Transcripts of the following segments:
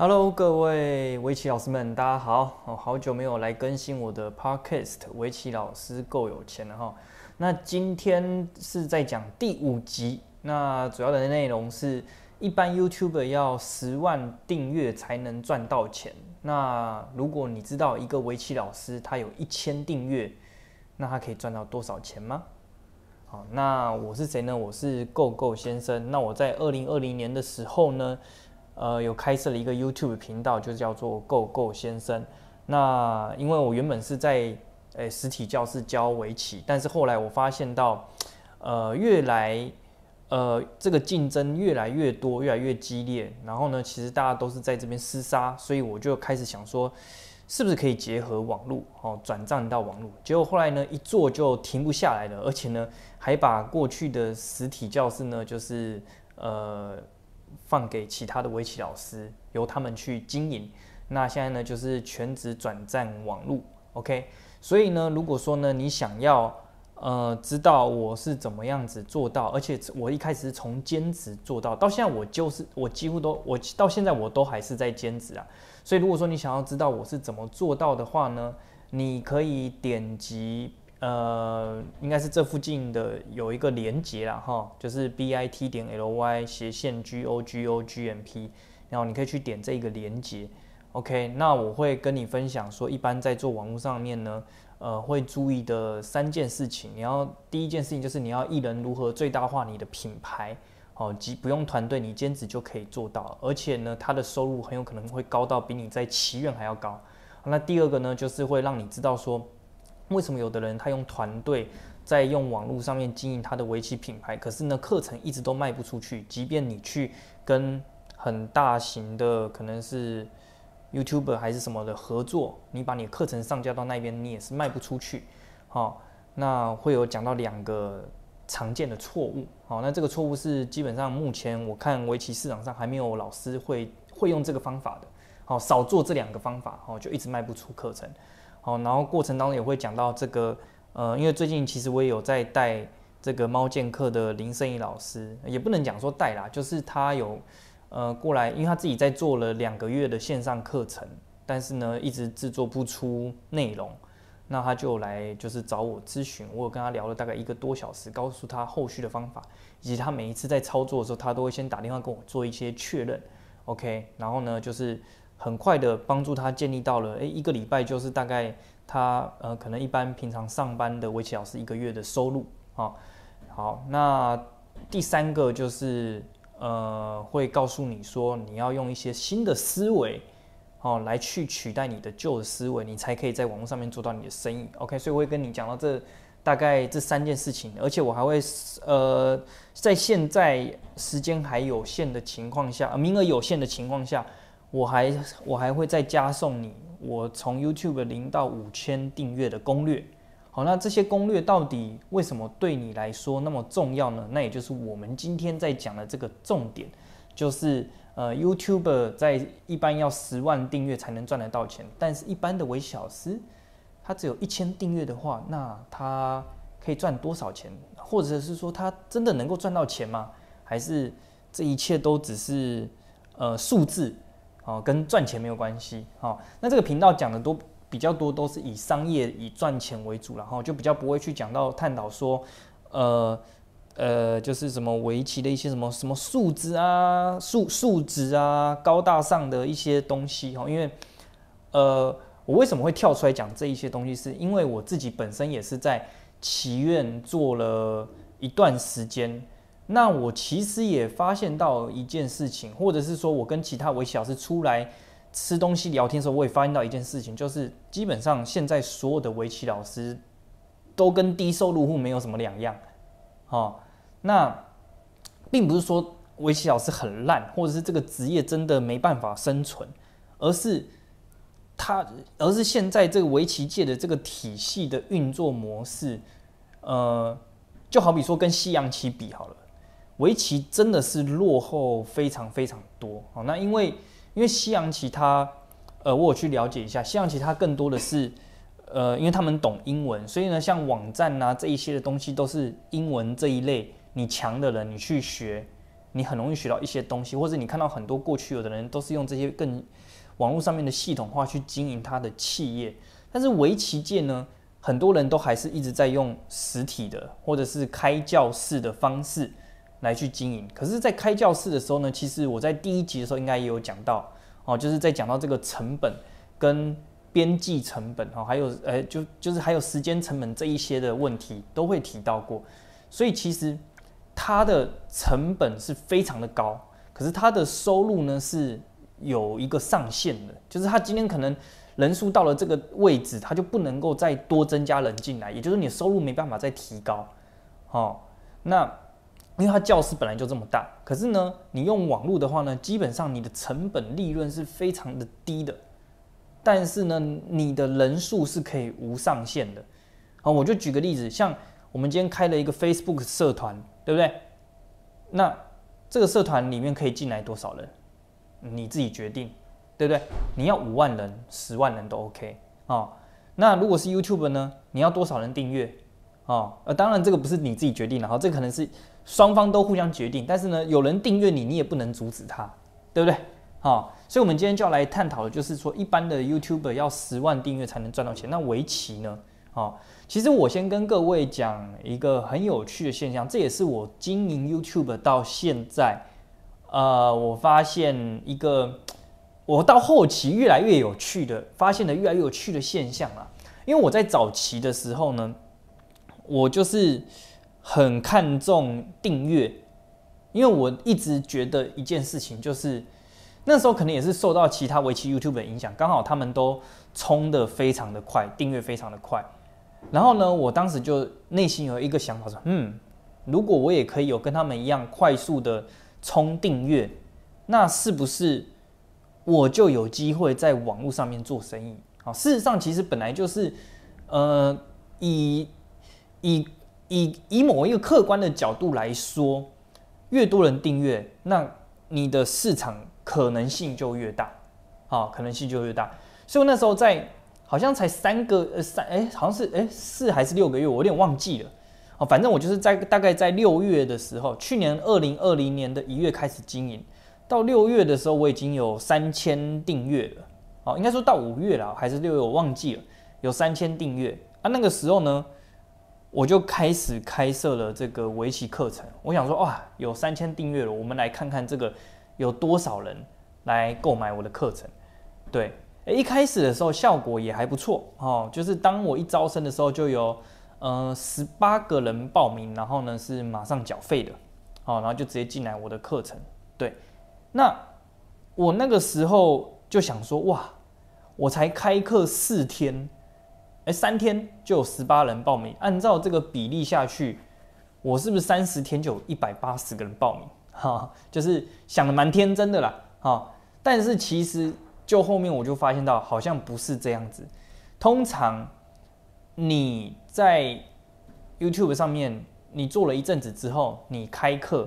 Hello，各位围棋老师们，大家好！我，好久没有来更新我的 Podcast，围棋老师够有钱了哈。那今天是在讲第五集，那主要的内容是一般 YouTuber 要十万订阅才能赚到钱。那如果你知道一个围棋老师他有一千订阅，那他可以赚到多少钱吗？好，那我是谁呢？我是 Go Go 先生。那我在二零二零年的时候呢？呃，有开设了一个 YouTube 频道，就叫做 Go Go 先生。那因为我原本是在诶实体教室教围棋，但是后来我发现到，呃，越来呃这个竞争越来越多，越来越激烈。然后呢，其实大家都是在这边厮杀，所以我就开始想说，是不是可以结合网络哦，转战到网络。结果后来呢，一做就停不下来了，而且呢，还把过去的实体教室呢，就是呃。放给其他的围棋老师，由他们去经营。那现在呢，就是全职转战网络，OK。所以呢，如果说呢，你想要呃知道我是怎么样子做到，而且我一开始是从兼职做到，到现在我就是我几乎都我到现在我都还是在兼职啊。所以如果说你想要知道我是怎么做到的话呢，你可以点击。呃，应该是这附近的有一个连接啦，哈，就是 b i t 点 l y 斜线 g o g o g m p，然后你可以去点这个连接，OK，那我会跟你分享说，一般在做网络上面呢，呃，会注意的三件事情。你要第一件事情就是你要艺人如何最大化你的品牌，哦，即不用团队，你兼职就可以做到，而且呢，他的收入很有可能会高到比你在棋院还要高。那第二个呢，就是会让你知道说。为什么有的人他用团队在用网络上面经营他的围棋品牌，可是呢课程一直都卖不出去，即便你去跟很大型的可能是 YouTuber 还是什么的合作，你把你课程上架到那边，你也是卖不出去。好，那会有讲到两个常见的错误。好，那这个错误是基本上目前我看围棋市场上还没有老师会会用这个方法的。好，少做这两个方法，好就一直卖不出课程。好，然后过程当中也会讲到这个，呃，因为最近其实我也有在带这个猫剑客的林胜义老师，也不能讲说带啦，就是他有呃过来，因为他自己在做了两个月的线上课程，但是呢一直制作不出内容，那他就来就是找我咨询，我有跟他聊了大概一个多小时，告诉他后续的方法，以及他每一次在操作的时候，他都会先打电话跟我做一些确认，OK，然后呢就是。很快的帮助他建立到了，诶，一个礼拜就是大概他呃可能一般平常上班的围棋老师一个月的收入啊。好，那第三个就是呃会告诉你说你要用一些新的思维哦来去取代你的旧的思维，你才可以在网络上面做到你的生意。OK，所以我会跟你讲到这大概这三件事情，而且我还会呃在现在时间还有限的情况下，名额有限的情况下。我还我还会再加送你我从 YouTube 零到五千订阅的攻略。好，那这些攻略到底为什么对你来说那么重要呢？那也就是我们今天在讲的这个重点，就是呃，YouTuber 在一般要十万订阅才能赚得到钱，但是一般的微小师他只有一千订阅的话，那他可以赚多少钱？或者是说他真的能够赚到钱吗？还是这一切都只是呃数字？哦，跟赚钱没有关系。好，那这个频道讲的都比较多，都是以商业、以赚钱为主，然后就比较不会去讲到探讨说，呃呃，就是什么围棋的一些什么什么数字啊、数数值啊、高大上的一些东西。哦，因为呃，我为什么会跳出来讲这一些东西，是因为我自己本身也是在棋院做了一段时间。那我其实也发现到一件事情，或者是说我跟其他围棋老师出来吃东西聊天的时候，我也发现到一件事情，就是基本上现在所有的围棋老师都跟低收入户没有什么两样。哦，那并不是说围棋老师很烂，或者是这个职业真的没办法生存，而是他，而是现在这个围棋界的这个体系的运作模式，呃，就好比说跟西洋棋比好了。围棋真的是落后非常非常多哦。那因为因为西洋棋它，呃，我有去了解一下，西洋棋它更多的是，呃，因为他们懂英文，所以呢，像网站呐这一些的东西都是英文这一类，你强的人你去学，你很容易学到一些东西，或者你看到很多过去有的人都是用这些更网络上面的系统化去经营他的企业，但是围棋界呢，很多人都还是一直在用实体的或者是开教室的方式来去经营。可是，在开教室的时候呢，其实我在第一集的时候应该也有讲到哦，就是在讲到这个成本跟边际成本哦，还有呃，就就是还有时间成本这一些的问题都会提到过。所以其实它的成本是非常的高，可是它的收入呢是有一个上限的，就是它今天可能人数到了这个位置，它就不能够再多增加人进来，也就是你收入没办法再提高。哦，那因为它教室本来就这么大，可是呢，你用网络的话呢，基本上你的成本利润是非常的低的，但是呢，你的人数是可以无上限的。好，我就举个例子，像。我们今天开了一个 Facebook 社团，对不对？那这个社团里面可以进来多少人？你自己决定，对不对？你要五万人、十万人都 OK 啊。那如果是 YouTube 呢？你要多少人订阅？哦，呃，当然这个不是你自己决定的，哈，这可能是双方都互相决定。但是呢，有人订阅你，你也不能阻止他，对不对？好，所以我们今天就要来探讨的就是说，一般的 YouTuber 要十万订阅才能赚到钱，那围棋呢？哦，其实我先跟各位讲一个很有趣的现象，这也是我经营 YouTube 到现在，呃，我发现一个我到后期越来越有趣的，发现的越来越有趣的现象啊。因为我在早期的时候呢，我就是很看重订阅，因为我一直觉得一件事情就是，那时候可能也是受到其他围棋 YouTube 的影响，刚好他们都冲的非常的快，订阅非常的快。然后呢，我当时就内心有一个想法说，嗯，如果我也可以有跟他们一样快速的冲订阅，那是不是我就有机会在网络上面做生意？好，事实上其实本来就是，呃，以以以以某一个客观的角度来说，越多人订阅，那你的市场可能性就越大，啊，可能性就越大。所以那时候在。好像才三个呃三哎，好像是哎四还是六个月，我有点忘记了。哦，反正我就是在大概在六月的时候，去年二零二零年的一月开始经营，到六月的时候我已经有三千订阅了。哦，应该说到五月了还是六月，我忘记了，有三千订阅啊。那个时候呢，我就开始开设了这个围棋课程。我想说哇，有三千订阅了，我们来看看这个有多少人来购买我的课程，对。一开始的时候效果也还不错哦，就是当我一招生的时候就有嗯十八个人报名，然后呢是马上缴费的，哦，然后就直接进来我的课程。对，那我那个时候就想说，哇，我才开课四天，哎，三天就有十八人报名，按照这个比例下去，我是不是三十天就有一百八十个人报名？哈，就是想的蛮天真的啦，哈，但是其实。就后面我就发现到，好像不是这样子。通常你在 YouTube 上面，你做了一阵子之后，你开课，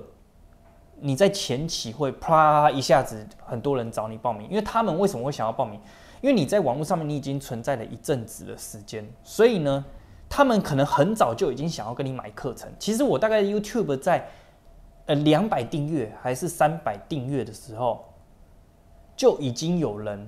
你在前期会啪一下子很多人找你报名，因为他们为什么会想要报名？因为你在网络上面你已经存在了一阵子的时间，所以呢，他们可能很早就已经想要跟你买课程。其实我大概 YouTube 在呃两百订阅还是三百订阅的时候。就已经有人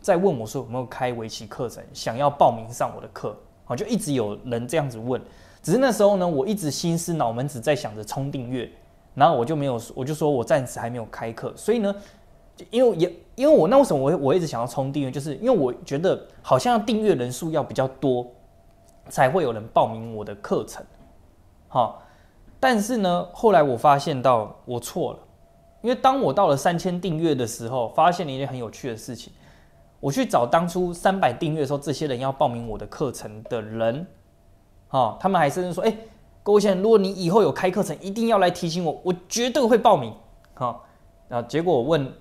在问我说有没有开围棋课程，想要报名上我的课，好，就一直有人这样子问。只是那时候呢，我一直心思脑门子在想着冲订阅，然后我就没有，我就说我暂时还没有开课。所以呢，因为也因为我那为什么我我一直想要冲订阅，就是因为我觉得好像订阅人数要比较多，才会有人报名我的课程。好，但是呢，后来我发现到我错了。因为当我到了三千订阅的时候，发现了一件很有趣的事情。我去找当初三百订阅的时候，这些人要报名我的课程的人，哈，他们还甚至说：“哎，各位先生，如果你以后有开课程，一定要来提醒我，我绝对会报名。”哈，然后结果我问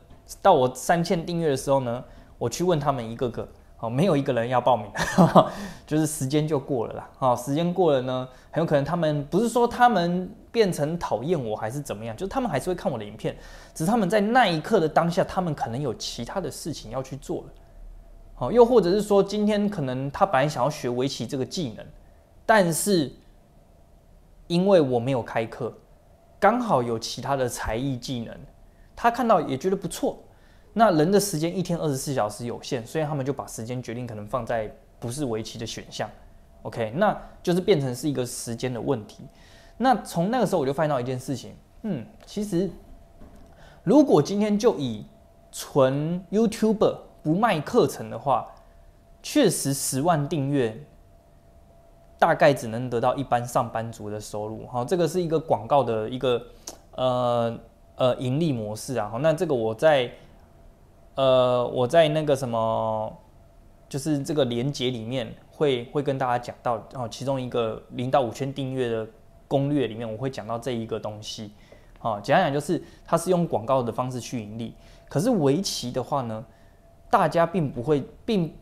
到我三千订阅的时候呢，我去问他们一个个。哦，没有一个人要报名，就是时间就过了啦。哦，时间过了呢，很有可能他们不是说他们变成讨厌我还是怎么样，就是他们还是会看我的影片，只是他们在那一刻的当下，他们可能有其他的事情要去做了。哦，又或者是说今天可能他本来想要学围棋这个技能，但是因为我没有开课，刚好有其他的才艺技能，他看到也觉得不错。那人的时间一天二十四小时有限，所以他们就把时间决定可能放在不是围棋的选项。OK，那就是变成是一个时间的问题。那从那个时候我就发现到一件事情，嗯，其实如果今天就以纯 YouTuber 不卖课程的话，确实十万订阅大概只能得到一般上班族的收入。好，这个是一个广告的一个呃呃盈利模式啊。好，那这个我在呃我在那个什么，就是这个连接里面。会会跟大家讲到哦，其中一个零到五千订阅的攻略里面，我会讲到这一个东西。哦，简单讲就是，它是用广告的方式去盈利。可是围棋的话呢，大家并不会，并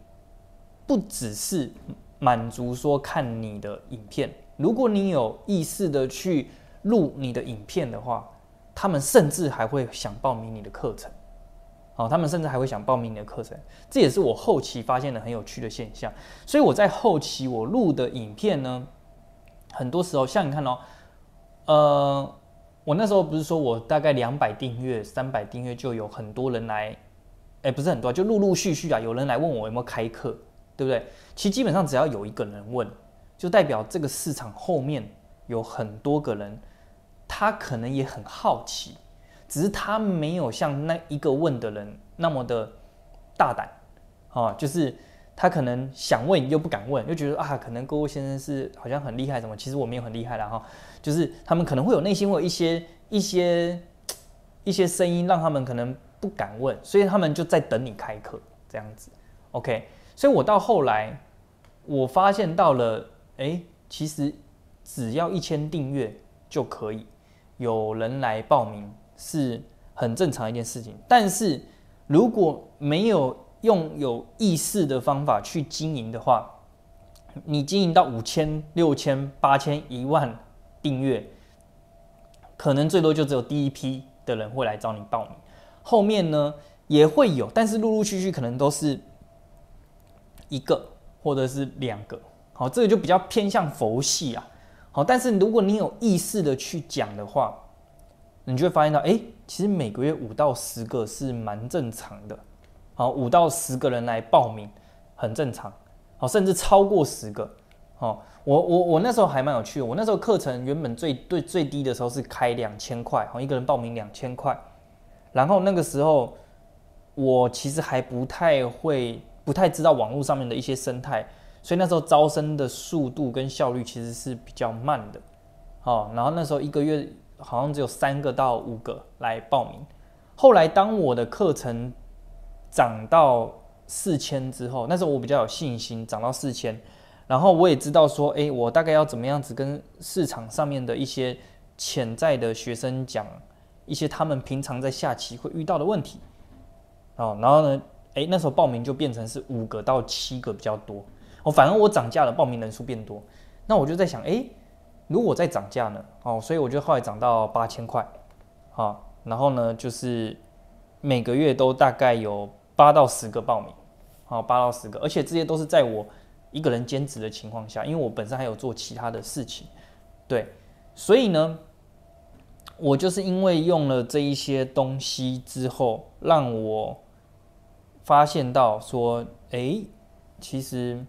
不只是满足说看你的影片。如果你有意识的去录你的影片的话，他们甚至还会想报名你的课程。哦，他们甚至还会想报名你的课程，这也是我后期发现的很有趣的现象。所以我在后期我录的影片呢，很多时候像你看哦，呃，我那时候不是说我大概两百订阅、三百订阅就有很多人来，哎，不是很多，就陆陆续续啊，有人来问我有没有开课，对不对？其实基本上只要有一个人问，就代表这个市场后面有很多个人，他可能也很好奇。只是他没有像那一个问的人那么的大胆，啊，就是他可能想问又不敢问，又觉得啊，可能各位先生是好像很厉害什么，其实我没有很厉害的哈，就是他们可能会有内心会有一些一些一些声音，让他们可能不敢问，所以他们就在等你开课这样子，OK，所以我到后来我发现到了，哎，其实只要一千订阅就可以有人来报名。是很正常一件事情，但是如果没有用有意识的方法去经营的话，你经营到五千、六千、八千、一万订阅，可能最多就只有第一批的人会来找你报名，后面呢也会有，但是陆陆续续可能都是一个或者是两个，好，这个就比较偏向佛系啊，好，但是如果你有意识的去讲的话。你就会发现到，哎，其实每个月五到十个是蛮正常的，好，五到十个人来报名，很正常，好，甚至超过十个，好，我我我那时候还蛮有趣的，我那时候课程原本最最最低的时候是开两千块，好，一个人报名两千块，然后那个时候我其实还不太会，不太知道网络上面的一些生态，所以那时候招生的速度跟效率其实是比较慢的，好，然后那时候一个月。好像只有三个到五个来报名。后来当我的课程涨到四千之后，那时候我比较有信心，涨到四千，然后我也知道说，哎，我大概要怎么样子跟市场上面的一些潜在的学生讲一些他们平常在下棋会遇到的问题。哦，然后呢，哎，那时候报名就变成是五个到七个比较多。哦，反正我涨价了，报名人数变多，那我就在想，哎。如果再涨价呢？哦，所以我就后来涨到八千块，好，然后呢，就是每个月都大概有八到十个报名，好，八到十个，而且这些都是在我一个人兼职的情况下，因为我本身还有做其他的事情，对，所以呢，我就是因为用了这一些东西之后，让我发现到说，哎，其实，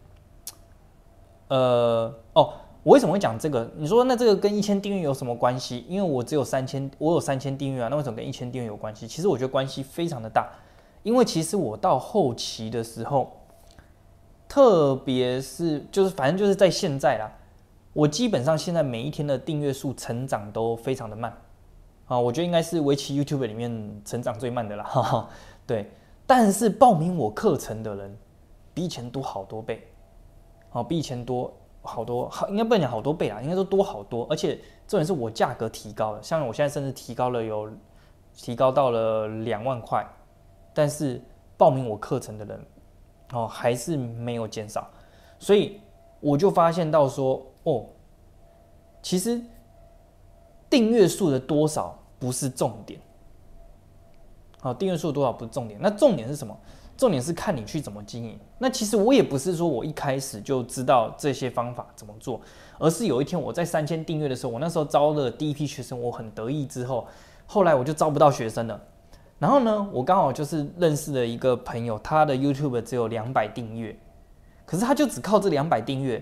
呃，哦。我为什么会讲这个？你说那这个跟一千订阅有什么关系？因为我只有三千，我有三千订阅啊，那为什么跟一千订阅有关系？其实我觉得关系非常的大，因为其实我到后期的时候，特别是就是反正就是在现在啦，我基本上现在每一天的订阅数成长都非常的慢啊，我觉得应该是围棋 YouTube 里面成长最慢的啦，哈哈。对，但是报名我课程的人比以前多好多倍，哦，比以前多。好多好，应该不能讲好多倍啦，应该说多好多。而且重点是我价格提高了，像我现在甚至提高了有提高到了两万块，但是报名我课程的人哦还是没有减少，所以我就发现到说哦，其实订阅数的多少不是重点，好，订阅数多少不是重点，那重点是什么？重点是看你去怎么经营。那其实我也不是说我一开始就知道这些方法怎么做，而是有一天我在三千订阅的时候，我那时候招了第一批学生，我很得意。之后，后来我就招不到学生了。然后呢，我刚好就是认识了一个朋友，他的 YouTube 只有两百订阅，可是他就只靠这两百订阅，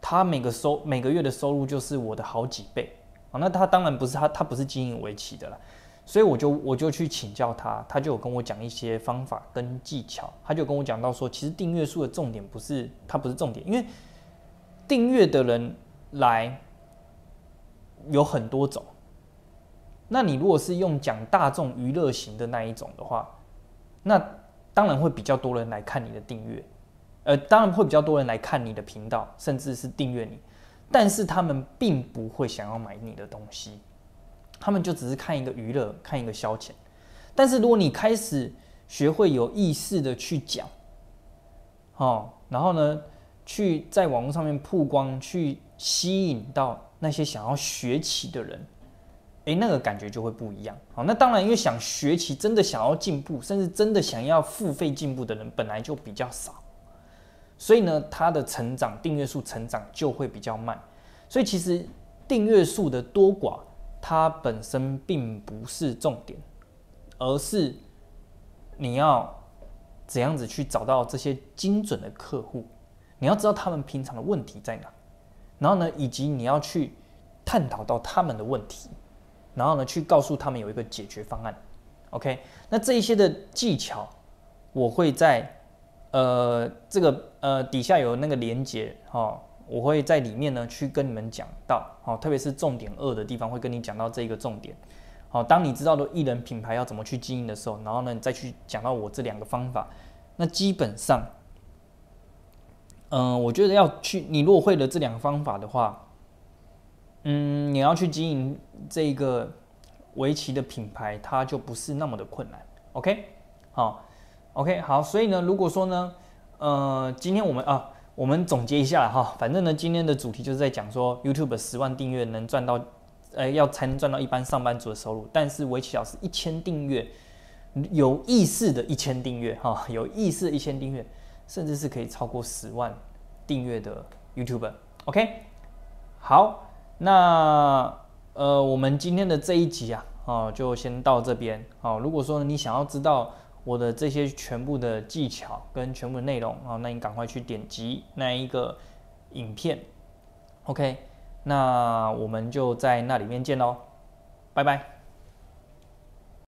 他每个收每个月的收入就是我的好几倍啊。那他当然不是他，他不是经营围棋的了。所以我就我就去请教他，他就有跟我讲一些方法跟技巧。他就跟我讲到说，其实订阅数的重点不是它不是重点，因为订阅的人来有很多种。那你如果是用讲大众娱乐型的那一种的话，那当然会比较多人来看你的订阅，呃，当然会比较多人来看你的频道，甚至是订阅你，但是他们并不会想要买你的东西。他们就只是看一个娱乐，看一个消遣。但是如果你开始学会有意识的去讲，哦，然后呢，去在网络上面曝光，去吸引到那些想要学习的人，诶，那个感觉就会不一样。好，那当然，因为想学习、真的想要进步，甚至真的想要付费进步的人本来就比较少，所以呢，他的成长订阅数成长就会比较慢。所以其实订阅数的多寡。它本身并不是重点，而是你要怎样子去找到这些精准的客户，你要知道他们平常的问题在哪，然后呢，以及你要去探讨到他们的问题，然后呢，去告诉他们有一个解决方案。OK，那这一些的技巧，我会在呃这个呃底下有那个连接哈。我会在里面呢去跟你们讲到，好，特别是重点二的地方会跟你讲到这个重点。好，当你知道的艺人品牌要怎么去经营的时候，然后呢，你再去讲到我这两个方法，那基本上，嗯，我觉得要去，你如果会了这两个方法的话，嗯，你要去经营这个围棋的品牌，它就不是那么的困难。OK，好，OK，好，所以呢，如果说呢，呃，今天我们啊。我们总结一下哈，反正呢，今天的主题就是在讲说，YouTube 十万订阅能赚到，呃，要才能赚到一般上班族的收入。但是围棋老师一千订阅，有意识的一千订阅哈，有意识一千订阅，甚至是可以超过十万订阅的 YouTube。OK，好，那呃，我们今天的这一集啊，哦，就先到这边。好，如果说你想要知道。我的这些全部的技巧跟全部的内容啊，那你赶快去点击那一个影片，OK，那我们就在那里面见喽，拜拜。